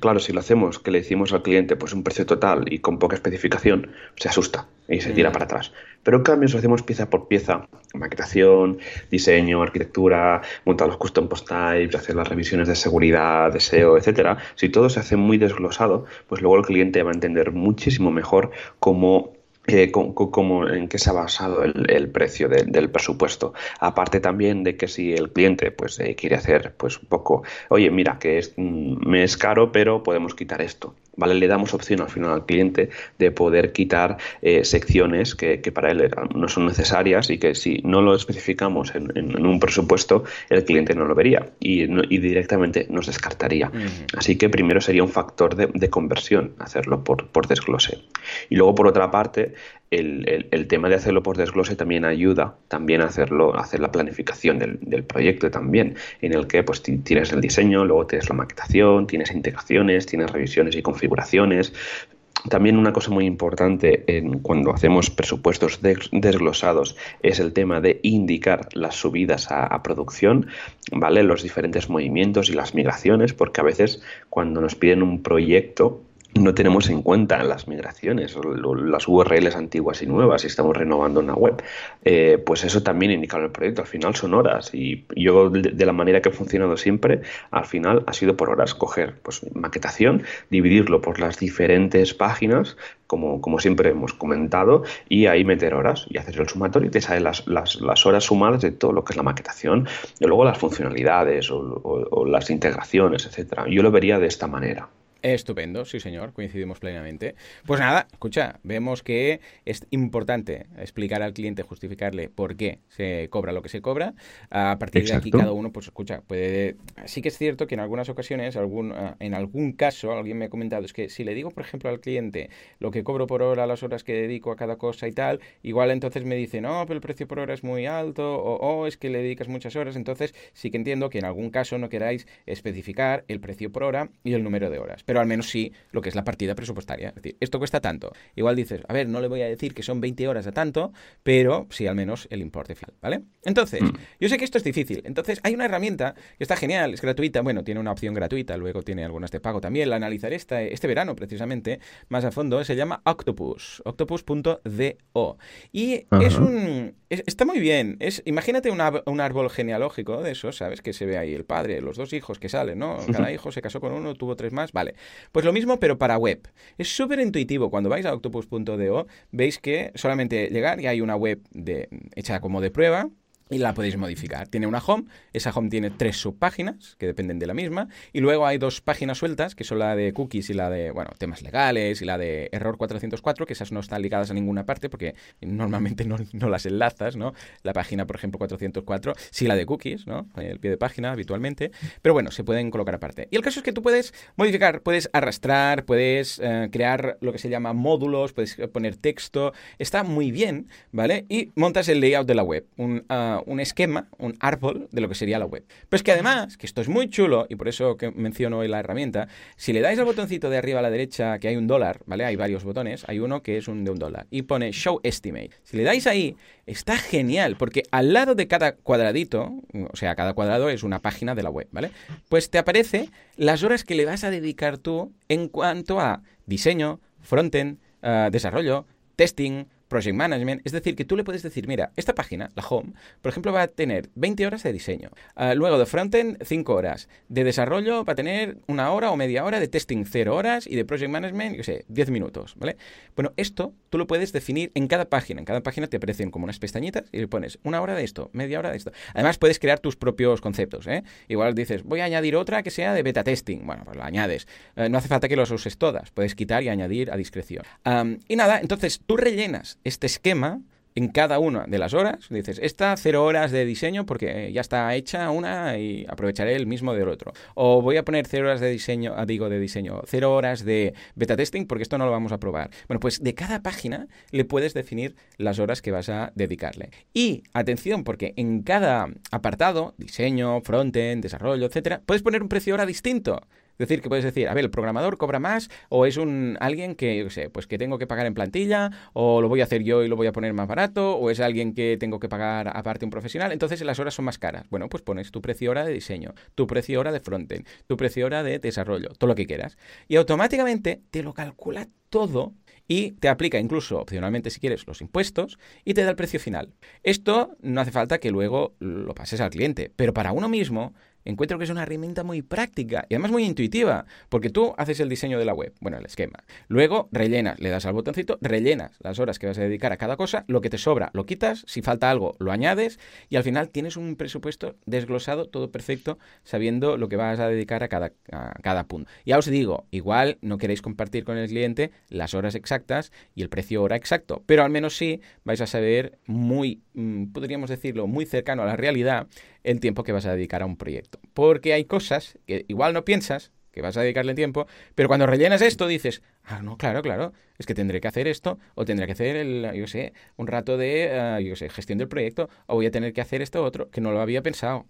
Claro, si lo hacemos, que le decimos al cliente pues un precio total y con poca especificación, se asusta y se tira mm. para atrás. Pero en cambio, si lo hacemos pieza por pieza, maquetación, diseño, arquitectura, montar los custom post types, hacer las revisiones de seguridad, de SEO, etcétera, si todo se hace muy desglosado, pues luego el cliente va a entender muchísimo mejor cómo eh, en qué se ha basado el, precio del presupuesto. Aparte también de que si el cliente pues eh, quiere hacer pues un poco, oye, mira, que es, mm, me es caro, pero podemos quitar esto. ¿Vale? Le damos opción al final al cliente de poder quitar eh, secciones que, para él no son necesarias y que si no lo especificamos en, un presupuesto, el cliente no lo vería y, directamente nos descartaría. Así que primero sería un factor de, conversión hacerlo por, por desglose. Y luego, por otra parte, el, tema de hacerlo por desglose también ayuda también a hacerlo, a hacer la planificación del, proyecto también, en el que pues tienes el diseño, luego tienes la maquetación, tienes integraciones, tienes revisiones y configuraciones. También una cosa muy importante en, cuando hacemos presupuestos desglosados es el tema de indicar las subidas a, a, producción, ¿vale? Los diferentes movimientos y las migraciones, porque a veces cuando nos piden un proyecto no tenemos en cuenta las migraciones, las URLs antiguas y nuevas, si estamos renovando una web, eh, pues eso también indica en el proyecto. Al final son horas y yo de, la manera que he funcionado siempre, al final ha sido por horas coger pues, maquetación, dividirlo por las diferentes páginas, como, como siempre hemos comentado, y ahí meter horas y hacer el sumatorio y te salen las, las, horas sumadas de todo lo que es la maquetación y luego las funcionalidades o, o las integraciones, etcétera. Yo lo vería de esta manera. Estupendo, sí señor, coincidimos plenamente. Pues nada, escucha, vemos que es importante explicar al cliente, justificarle por qué se cobra lo que se cobra. A partir de aquí cada uno, pues escucha, puede... Sí que es cierto que en algunas ocasiones, algún, ah, en algún caso, alguien me ha comentado, es que si le digo, por ejemplo, al cliente lo que cobro por hora, las horas que dedico a cada cosa y tal, igual entonces me dice, no, pero el precio por hora es muy alto, o oh, es que le dedicas muchas horas, entonces sí que entiendo que en algún caso no queráis especificar el precio por hora y el número de horas pero al menos sí lo que es la partida presupuestaria. Es decir, esto cuesta tanto. Igual dices, a ver, no le voy a decir que son 20 horas a tanto, pero sí al menos el importe final, ¿vale? Entonces, mm. yo sé que esto es difícil. Entonces, hay una herramienta que está genial, es gratuita, bueno, tiene una opción gratuita, luego tiene algunas de pago también. La analizaré este, este verano precisamente más a fondo. Se llama Octopus, octopus.do. Y es un... está muy bien. Es, imagínate un árbol genealógico de esos, ¿sabes? Que se ve ahí el padre, los dos hijos que salen, ¿no? Cada hijo se casó con uno, tuvo tres más, vale. Pues lo mismo, pero para web. Es súper intuitivo. Cuando vais a octopus.do, veis que solamente llegar y hay una web de, hecha como de prueba, y la podéis modificar. Tiene una home, esa home tiene tres subpáginas que dependen de la misma y luego hay dos páginas sueltas que son la de cookies y la de, bueno, temas legales y la de error 404, que esas no están ligadas a ninguna parte porque normalmente no, las enlazas, ¿no? La página, por ejemplo, 404, sí la de cookies, ¿no? El pie de página habitualmente, pero bueno, se pueden colocar aparte. Y el caso es que tú puedes modificar, puedes arrastrar, puedes eh, crear lo que se llama módulos, puedes poner texto, está muy bien, ¿vale? Y montas el layout de la web, un... Un esquema, un árbol de lo que sería la web. Pero es que además, que esto es muy chulo, y por eso que menciono hoy la herramienta, si le dais al botoncito de arriba a la derecha que hay un dólar, ¿vale? Hay varios botones, hay uno que es un de un dólar, y pone Show Estimate. Si le dais ahí, está genial, porque al lado de cada cuadradito, o sea, cada cuadrado es una página de la web, ¿vale? Pues te aparece las horas que le vas a dedicar tú en cuanto a diseño, frontend, uh, desarrollo, testing, Project Management. Es decir, que tú le puedes decir, mira, esta página, la home, por ejemplo, va a tener 20 horas de diseño. Ah, luego de frontend, 5 horas. De desarrollo va a tener una hora o media hora. De testing, 0 horas. Y de Project Management, yo sé, 10 minutos. ¿Vale? Bueno, esto tú lo puedes definir en cada página. En cada página te aparecen como unas pestañitas y le pones una hora de esto, media hora de esto. Además, puedes crear tus propios conceptos. ¿eh? Igual dices, voy a añadir otra que sea de beta testing. Bueno, pues la añades. Eh, no hace falta que los uses todas. Puedes quitar y añadir a discreción. y nada, entonces tú rellenas este esquema en cada una de las horas. Dices, esta cero horas de diseño porque ya está hecha una y aprovecharé el mismo del otro. O voy a poner cero horas de diseño, ah, digo de diseño, cero horas de beta testing porque esto no lo vamos a probar. Bueno, pues de cada página le puedes definir las horas que vas a dedicarle. Y atención, porque en cada apartado, diseño, frontend, desarrollo, etcétera, puedes poner un precio hora distinto. Decir, que puedes decir, a ver, el programador cobra más o es un alguien que, yo sé, pues que tengo que pagar en plantilla o lo voy a hacer yo y lo voy a poner más barato o es alguien que tengo que pagar aparte un profesional, entonces las horas son más caras. Bueno, pues pones tu precio hora de diseño, tu precio hora de frontend, tu precio hora de desarrollo, todo lo que quieras. Y automáticamente te lo calcula todo y te aplica incluso opcionalmente si quieres los impuestos y te da el precio final. Esto no hace falta que luego lo pases al cliente, pero para uno mismo encuentro que es una herramienta muy práctica y además muy intuitiva, porque tú haces el diseño de la web, bueno, el esquema. Luego rellenas, le das al botoncito, rellenas las horas que vas a dedicar a cada cosa, lo que te sobra lo quitas, si falta algo lo añades y al final tienes un presupuesto desglosado, todo perfecto, sabiendo lo que vas a dedicar a cada, a cada punto. Ya os digo, igual no queréis compartir con el cliente las horas exactas y el precio hora exacto, pero al menos sí vais a saber muy, mm, podríamos decirlo, muy cercano a la realidad el tiempo que vas a dedicar a un proyecto. Porque hay cosas que igual no piensas que vas a dedicarle tiempo, pero cuando rellenas esto dices, ah, no, claro, claro, es que tendré que hacer esto, o tendré que hacer, el, yo sé, un rato de, uh, yo sé, gestión del proyecto, o voy a tener que hacer esto otro, que no lo había pensado.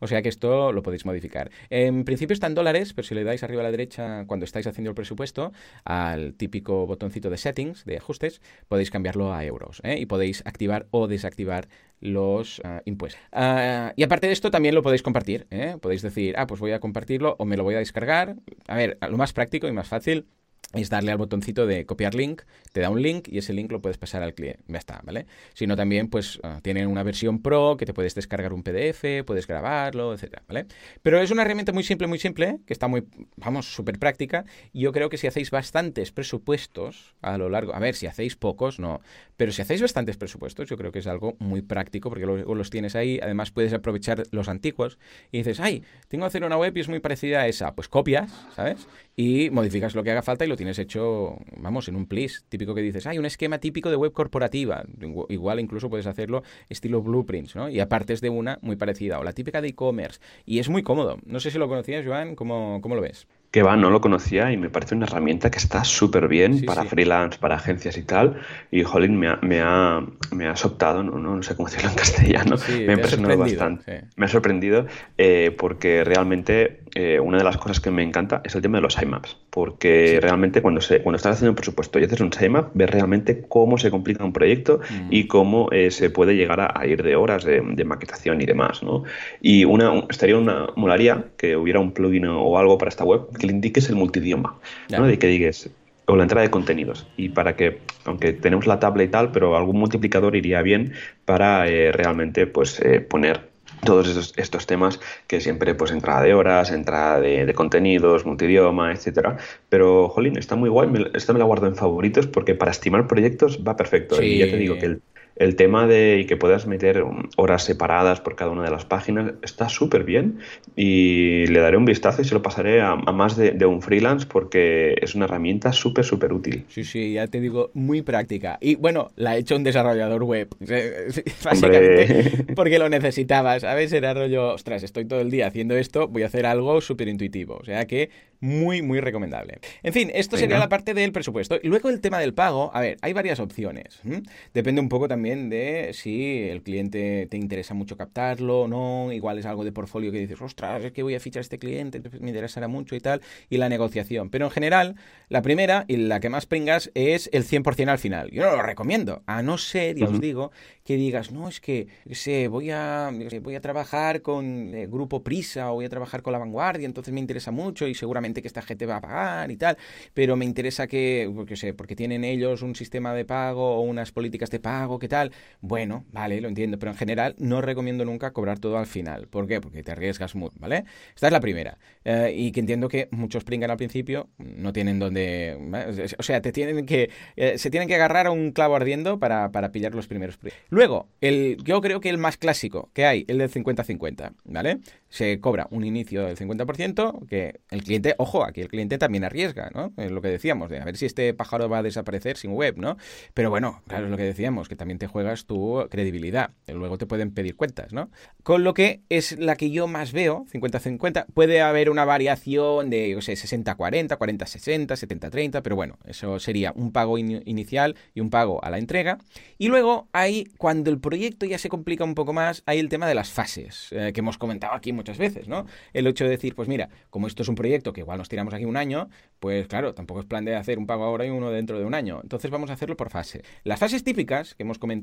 O sea que esto lo podéis modificar. En principio está en dólares, pero si le dais arriba a la derecha cuando estáis haciendo el presupuesto, al típico botoncito de settings, de ajustes, podéis cambiarlo a euros, ¿eh? y podéis activar o desactivar los uh, impuestos. Uh, y aparte de esto, también lo podéis compartir. ¿eh? Podéis decir, ah, pues voy a compartirlo o me lo voy a descargar. A ver, lo más práctico y más fácil es darle al botoncito de copiar link, te da un link y ese link lo puedes pasar al cliente. Ya está, ¿vale? Si no, también, pues ah, tienen una versión pro que te puedes descargar un PDF, puedes grabarlo, etcétera, ¿vale? Pero es una herramienta muy simple, muy simple, que está muy, vamos, súper práctica. Y yo creo que si hacéis bastantes presupuestos a lo largo, a ver, si hacéis pocos, no, pero si hacéis bastantes presupuestos, yo creo que es algo muy práctico porque luego los tienes ahí. Además, puedes aprovechar los antiguos y dices, ay, tengo que hacer una web y es muy parecida a esa. Pues copias, ¿sabes? Y modificas lo que haga falta y lo tienes hecho, vamos, en un plis. Típico que dices, hay un esquema típico de web corporativa. Igual incluso puedes hacerlo estilo blueprints, ¿no? Y aparte es de una muy parecida. O la típica de e-commerce. Y es muy cómodo. No sé si lo conocías, Joan, ¿cómo, cómo lo ves? Que va, no lo conocía y me parece una herramienta que está súper bien para freelance, para agencias y tal. Y Jolín me ha, me ha, me ha optado, no, no, sé cómo decirlo en castellano, me ha impresionado bastante. Me ha sorprendido eh, porque realmente eh, una de las cosas que me encanta es el tema de los sitemaps. Porque realmente cuando, se, cuando estás haciendo un presupuesto y haces un sitemap, ves realmente cómo se complica un proyecto mm. y cómo eh, se puede llegar a, ir de horas de, maquetación y demás. ¿no? Y una, estaría una molaría que hubiera un plugin o algo para esta web que le indiques el multidioma, ¿no? De que digas, o la entrada de contenidos. Y para que, aunque tenemos la tabla y tal, pero algún multiplicador iría bien para eh, realmente pues eh, poner todos estos, temas que siempre pues entrada de horas, entrada de, contenidos, multidioma, etcétera. Pero, jolín, está muy guay, esta me la guardo en favoritos porque para estimar proyectos va perfecto. Y ya te digo que el, el tema de que puedas meter horas separadas por cada una de las páginas está súper bien y le daré un vistazo y se lo pasaré a, más de, un freelance porque es una herramienta súper, súper útil. Sí, sí, ya te digo, muy práctica. Y bueno, la ha hecho un desarrollador web, básicamente, porque lo necesitaba, ¿sabes? Era rollo, ostras, estoy todo el día haciendo esto, voy a hacer algo súper intuitivo. O sea que muy, muy recomendable. En fin, esto sería la parte del presupuesto. Y luego el tema del pago, a ver, hay varias opciones. Depende un poco también de si el cliente te interesa mucho captarlo o no, igual es algo de portfolio que dices, ostras, es que voy a fichar a este cliente, me interesará mucho y tal, y la negociación. Pero en general, la primera y la que más pringas es el 100% al final. Yo no lo recomiendo, a no ser, ya os digo, que digas, no, es que, sé, voy a, voy a trabajar con el Grupo Prisa o voy a trabajar con La Vanguardia, entonces me interesa mucho y seguramente que esta gente va a pagar y tal, pero me interesa que, porque sé, porque tienen ellos un sistema de pago o unas políticas de pago que bueno, vale, lo entiendo, pero en general no recomiendo nunca cobrar todo al final. ¿Por qué? Porque te arriesgas mucho, ¿vale? Esta es la primera. Eh, y que entiendo que muchos pringan al principio, no tienen donde... O sea, te tienen que... Eh, se tienen que agarrar a un clavo ardiendo para, pillar los primeros Luego, el, yo creo que el más clásico que hay, el del 50-50, ¿vale? Se cobra un inicio del 50%, que el cliente, ojo, aquí el cliente también arriesga, ¿no? Es lo que decíamos, de a ver si este pájaro va a desaparecer sin web, ¿no? Pero bueno, claro, es lo que decíamos, que también te juegas tu credibilidad. Luego te pueden pedir cuentas, ¿no? Con lo que es la que yo más veo, 50-50. Puede haber una variación de, yo sé, 60-40, 40-60, 70-30, pero bueno, eso sería un pago inicial y un pago a la entrega. Y luego hay, cuando el proyecto ya se complica un poco más, hay el tema de las fases, eh, que hemos comentado aquí muchas veces, ¿no? El hecho de decir, pues mira, como esto es un proyecto que igual nos tiramos aquí un año, pues claro, tampoco es plan de hacer un pago ahora y uno dentro de un año. Entonces vamos a hacerlo por fase. Las fases típicas que hemos comentado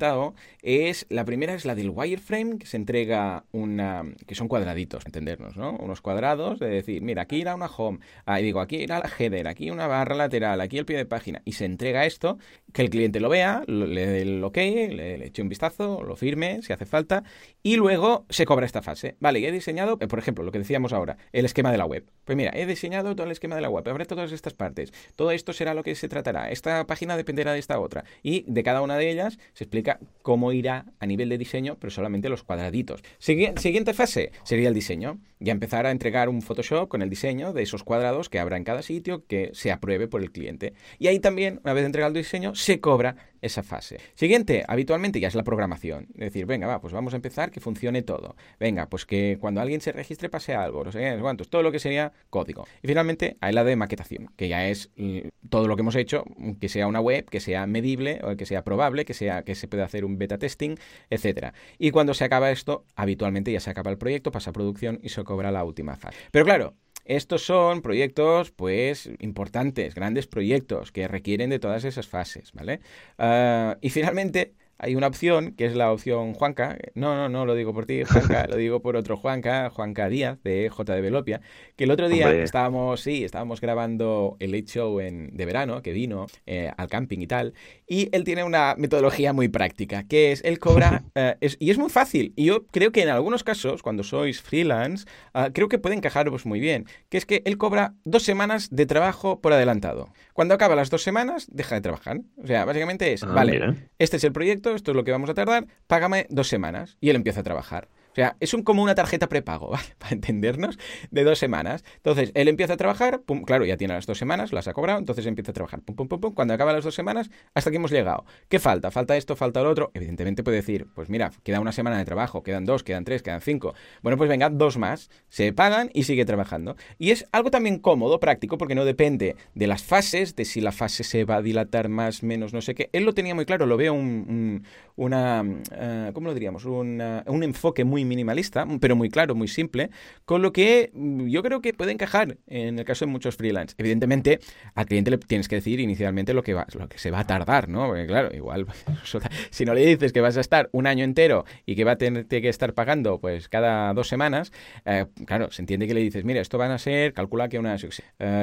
es, la primera es la del wireframe, que se entrega una, que son cuadraditos, entendernos, ¿no? Unos cuadrados de decir, mira, aquí irá una home, ahí digo, aquí irá la header, aquí una barra lateral, aquí el pie de página, y se entrega esto, que el cliente lo vea, le dé el ok, le, eche un vistazo, lo firme si hace falta, y luego se cobra esta fase. Vale, y he diseñado, eh, por ejemplo, lo que decíamos ahora, el esquema de la web. Pues mira, he diseñado todo el esquema de la web, habrá todas estas partes, todo esto será lo que se tratará, esta página dependerá de esta otra, y de cada una de ellas se explica cómo irá a nivel de diseño, pero solamente los cuadraditos. siguiente fase sería el diseño. Ya empezar a entregar un Photoshop con el diseño de esos cuadrados que habrá en cada sitio que se apruebe por el cliente. Y ahí también, una vez entregado el diseño, se cobra esa fase. Siguiente, habitualmente ya es la programación. Es decir, venga, va, pues vamos a empezar que funcione todo. Venga, pues que cuando alguien se registre pase algo, no sé cuántos, todo lo que sería código. Y finalmente hay la de maquetación, que ya es mm, todo lo que hemos hecho, que sea una web, que sea medible, o que sea probable, que sea que se pueda hacer un beta testing, etcétera. Y cuando se acaba esto, habitualmente ya se acaba el proyecto, pasa a producción y se cobra la última fase. Pero claro, estos son proyectos, pues, importantes, grandes proyectos que requieren de todas esas fases, ¿vale? Ah, y finalmente, hay una opción que es la opción Juanca. No, no, no lo digo por ti, Juanca, lo digo por otro Juanca, Juanca Díaz de JD Velopia, que el otro día estábamos, sí, estábamos grabando el Late Show en, de verano, que vino eh, al camping y tal, y él tiene una metodología muy práctica, que es, él cobra, eh, y es muy fácil, y yo creo que en algunos casos, cuando sois freelance, ah, creo que puede encajaros muy bien, que es que él cobra dos semanas de trabajo por adelantado. Cuando acaba las dos semanas, deja de trabajar. O sea, básicamente es, ah, vale, este es el proyecto, esto es lo que vamos a tardar, págame dos semanas. Y él empieza a trabajar. O sea, es un, como una tarjeta prepago, ¿vale? Para entendernos, de dos semanas. Entonces, él empieza a trabajar, pum, claro, ya tiene las dos semanas, las ha cobrado, entonces empieza a trabajar, pum, pum, pum, pum. Cuando acaba las dos semanas, hasta aquí hemos llegado. ¿Qué falta? Falta esto, falta lo otro. Evidentemente puede decir, pues mira, queda una semana de trabajo, quedan dos, quedan tres, quedan cinco. Bueno, pues venga, dos más, se pagan y sigue trabajando. Y es algo también cómodo, práctico, porque no depende de las fases, de si la fase se va a dilatar más, menos, no sé qué. Él lo tenía muy claro, lo veo un, una, uh, ¿cómo lo diríamos? un enfoque muy minimalista, pero muy claro, muy simple, con lo que mm, yo creo que puede encajar en el caso de muchos freelance. Evidentemente, al cliente le tienes que decir inicialmente lo que, va, lo que se va a tardar, ¿no? Porque claro, igual, si no le dices que vas a estar un año entero y que va a tener que estar pagando pues cada dos semanas, eh, claro, se entiende que le dices, mira, esto van a ser, calcula que unas uh,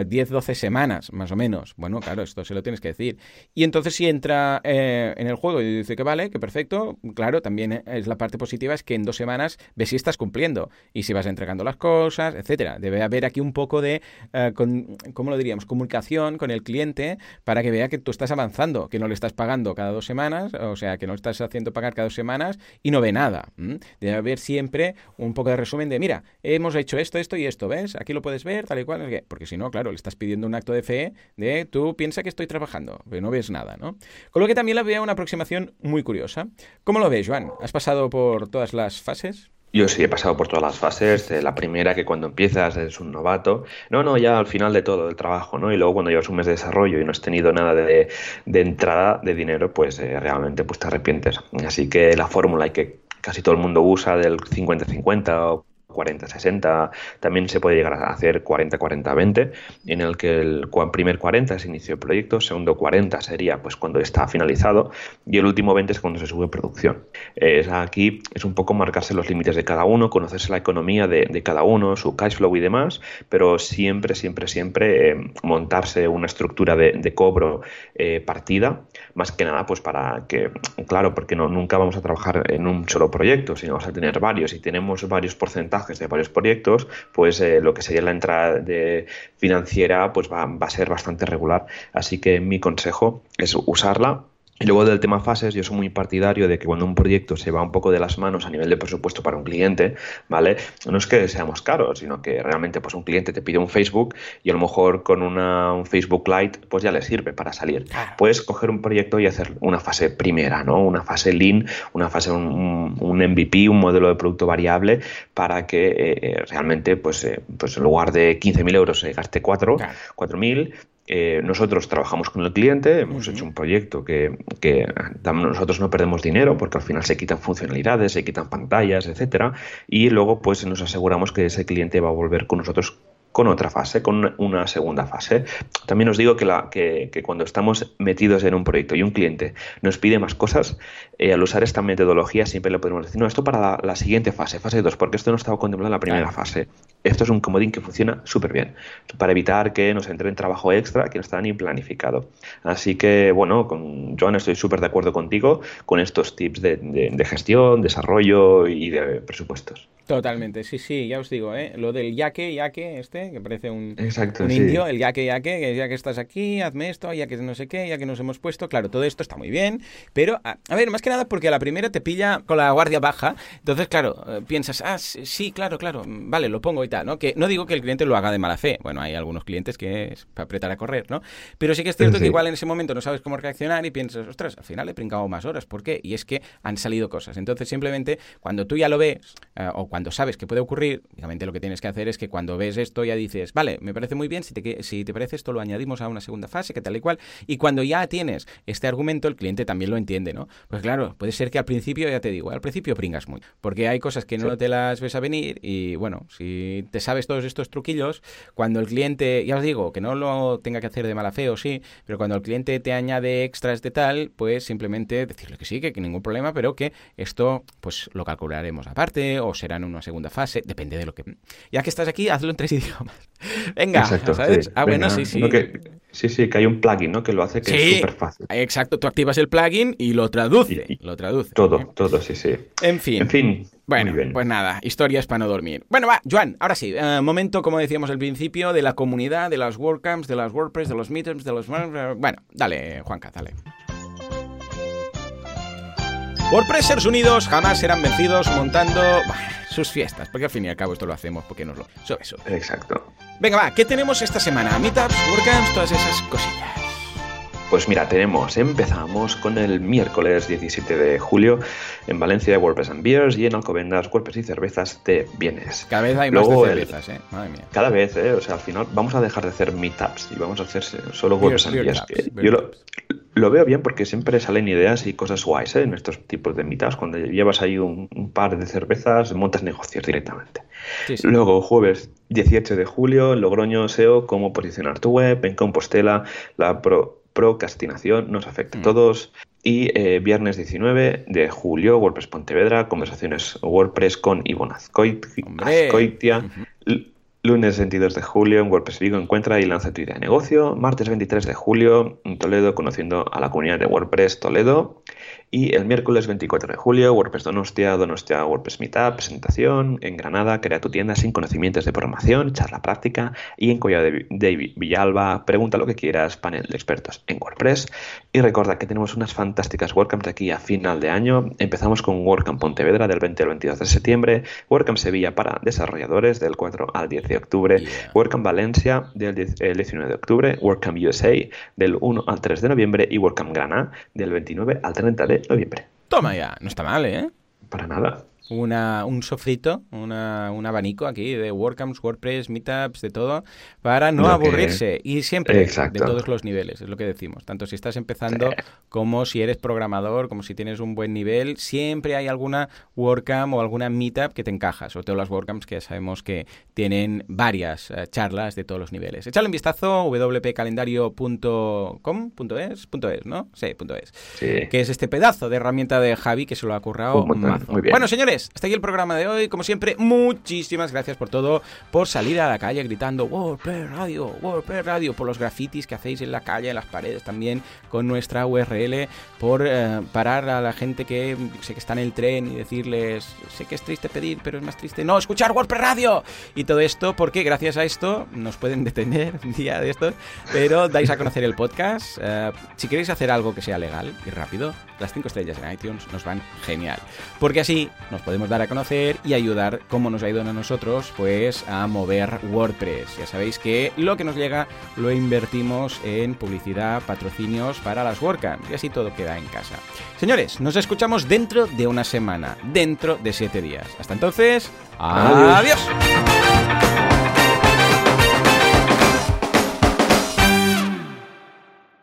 10, 12 semanas, más o menos. Bueno, claro, esto se lo tienes que decir. Y entonces si entra eh, en el juego y dice que vale, que perfecto, claro, también es la parte positiva, es que en dos semanas ves si estás cumpliendo y si vas entregando las cosas, etcétera. Debe haber aquí un poco de, con, ¿cómo lo diríamos?, comunicación con el cliente para que vea que tú estás avanzando, que no le estás pagando cada dos semanas, o sea, que no estás haciendo pagar cada dos semanas y no ve nada. Debe haber siempre un poco de resumen de, mira, hemos hecho esto, esto y esto, ¿ves? Aquí lo puedes ver, tal y cual. Porque si no, claro, le estás pidiendo un acto de fe de tú piensa que estoy trabajando, pero no ves nada, ¿no? Con lo que también le veo una aproximación muy curiosa. ¿Cómo lo ves, Joan? ¿Has pasado por todas las fases? Yo sí he pasado por todas las fases. la primera, que cuando empiezas eres un novato. No, no, ya al final de todo el trabajo, ¿no? Y luego cuando llevas un mes de desarrollo y no has tenido nada de, entrada de dinero, pues eh, realmente pues te arrepientes. Así que la fórmula que casi todo el mundo usa del 50-50 o 40-60, también se puede llegar a hacer 40-40-20, en el que el primer 40 es inicio de proyecto, segundo 40 sería pues cuando está finalizado y el último 20 es cuando se sube producción. Aquí es un poco marcarse los límites de cada uno, conocerse la economía de, cada uno, su cash flow y demás, pero siempre, siempre, siempre eh, montarse una estructura de, cobro eh, partida, más que nada pues para que, claro, porque no, nunca vamos a trabajar en un solo proyecto, sino vamos a tener varios y tenemos varios porcentajes de varios proyectos, pues eh, lo que sería la entrada financiera pues va a ser bastante regular. Así que mi consejo es usarla y luego del tema fases, yo soy muy partidario de que cuando un proyecto se va un poco de las manos a nivel de presupuesto para un cliente, ¿vale? No es que seamos caros, sino que realmente pues un cliente te pide un Facebook y a lo mejor con una, un Facebook Lite pues ya le sirve para salir. Puedes coger un proyecto y hacer una fase primera, ¿no? Una fase lean, una fase, un, un MVP, un modelo de producto variable para que eh, eh, realmente pues, eh, pues en lugar de 15.000 euros se gaste 4, 4.000 eh, nosotros trabajamos con el cliente, hemos hecho un proyecto que, que, nosotros no perdemos dinero porque al final se quitan funcionalidades, se quitan pantallas, etcétera, y luego pues nos aseguramos que ese cliente va a volver con nosotros con otra fase, con una segunda fase. También os digo que, la, que, cuando estamos metidos en un proyecto y un cliente nos pide más cosas, eh, al usar esta metodología siempre le podemos decir, no, esto para la, siguiente fase, fase 2, porque esto no estaba contemplado en la primera fase. Esto es un comodín que funciona súper bien, para evitar que nos entre en trabajo extra que no está ni planificado. Así que, bueno, con Joan estoy súper de acuerdo contigo con estos tips de, de gestión, desarrollo y de presupuestos. Totalmente, sí, sí, ya os digo, ¿eh? lo del yaque, yaque, este, que parece un, indio, el yaque, yaque, que ya que estás aquí, hazme esto, ya que no sé qué, ya que nos hemos puesto, claro, todo esto está muy bien, pero, a, ver, más que nada porque a la primera te pilla con la guardia baja, entonces, claro, eh, piensas, ah, sí, claro, claro, vale, lo pongo y tal, ¿no? Que no digo que el cliente lo haga de mala fe, bueno, hay algunos clientes que es para apretar a correr, ¿no? Pero sí que es cierto que igual en ese momento no sabes cómo reaccionar y piensas, ostras, al final he brincado más horas, ¿por qué? Y es que han salido cosas, entonces simplemente cuando tú ya lo ves, eh, o cuando sabes que puede ocurrir, obviamente lo que tienes que hacer es que cuando ves esto ya dices, vale, me parece muy bien, si te, si te parece esto lo añadimos a una segunda fase, que tal y cual, y cuando ya tienes este argumento, el cliente también lo entiende, ¿no? Pues claro, puede ser que al principio, ya te digo, al principio pringas muy, porque hay cosas que no te las ves a venir y bueno, si si te sabes todos estos truquillos, cuando el cliente, ya os digo, que no lo tenga que hacer de mala fe o sí, pero cuando el cliente te añade extras de tal, pues simplemente decirle que sí, que, que ningún problema, pero que esto pues lo calcularemos aparte o será en una segunda fase, depende de lo que... Ya que estás aquí, hazlo en tres idiomas. Venga, Exacto, ¿sabes? sí. Ah, bueno, sí, sí. no que- sí, sí, que hay un plugin, ¿no? Que lo hace que Sí. es súper fácil. Exacto, tú activas el plugin y lo traduce. Y- y- lo traduce. Todo, ¿eh? todo, sí, sí. En fin. En fin. Bueno, pues nada, historias para no dormir. Bueno, va, Joan, ahora sí, eh, momento, como decíamos al principio, de la comunidad, de las WordCamps, de las WordPress, de los Meetups, de los... Bueno, dale, Juanca, dale. WordPressers unidos jamás serán vencidos montando bah, sus fiestas, porque al fin y al cabo esto lo hacemos porque nos lo... Sube, sube. Exacto. Venga, va, ¿qué tenemos esta semana? Meetups, WordCamps, todas esas cosillas. Pues mira, tenemos, empezamos con el miércoles 17 de julio en Valencia WordPress and Beers y en Alcobendas WordPress y cervezas de bienes. Cada vez hay más de el- cervezas, ¿eh? Madre mía. Cada vez, ¿eh? O sea, al final vamos a dejar de hacer meetups y vamos a hacer solo WordPress and beer Beers. beer yo lo, veo bien porque siempre salen ideas y cosas guays ¿eh? en estos tipos de meetups. Cuando llevas ahí un, un par de cervezas, montas negocios directamente. Sí, sí. Luego, jueves 18 de julio, Logroño SEO, cómo posicionar tu web. En Compostela, la pro- procrastinación nos afecta a Mm. todos. Y eh, viernes 19 de julio, WordPress Pontevedra, conversaciones WordPress con Ivonne Azcoit-. Azcoitia. Lunes 22 de julio en WordPress Vigo encuentra y lanza tu idea de negocio. Martes 23 de julio en Toledo conociendo a la comunidad de WordPress Toledo. Y el miércoles 24 de julio WordPress Donostia, Donostia WordPress Meetup, presentación. En Granada crea tu tienda sin conocimientos de programación, charla práctica. Y en Collado de, Vi- de Vi- Villalba pregunta lo que quieras, panel de expertos en WordPress. Y recuerda que tenemos unas fantásticas WordCamps de aquí a final de año. Empezamos con WordCamp Pontevedra del 20 al 22 de septiembre. WordCamp Sevilla para desarrolladores del 4 al 10 de octubre. Yeah. WordCamp Valencia del 10 el 19 de octubre. WordCamp USA del 1 al 3 de noviembre. Y WordCamp Granada del 29 al 30 de noviembre. Toma ya, no está mal, ¿eh? Para nada. Una, un sofrito, una, un abanico aquí de WordCamps, WordPress, Meetups, de todo, para no Lo que- aburrirse. Y siempre Exacto. de todos los niveles, es lo que decimos. Tanto si estás empezando Sí. como si eres programador, como si tienes un buen nivel, siempre hay alguna WordCamp o alguna Meetup que te encaja. Sobre todo las WordCamps que ya sabemos que tienen varias eh, charlas de todos los niveles. Echadle un vistazo, wpcalendario.com, punto es, ¿no? Sí, punto es Sí. que es este pedazo de herramienta de Javi que se lo ha currado mazo. muy bien. Bueno, señores, hasta aquí el programa de hoy. Como siempre, muchísimas gracias por todo, por salir a la calle gritando WordPress Radio, WordPress Radio, por los grafitis que hacéis en la calle, en las paredes también, con nuestra URL, por eh, parar a la gente que sé que está en el tren y decirles, sé que es triste pedir, pero es más triste no escuchar WordPress Radio. Y todo esto porque gracias a esto nos pueden detener un día de estos, pero dais a conocer el podcast. Eh, si queréis hacer algo que sea legal y rápido, las 5 estrellas en iTunes nos van genial. Porque así nos podemos dar a conocer y ayudar, como nos ido a nosotros, pues a mover WordPress. Ya sabéis que lo que nos llega lo invertimos en publicidad, patrocinios para las WordCamps y así todo queda en casa. Señores, nos escuchamos dentro de una semana, dentro de 7 días. Hasta entonces, Adiós. adiós.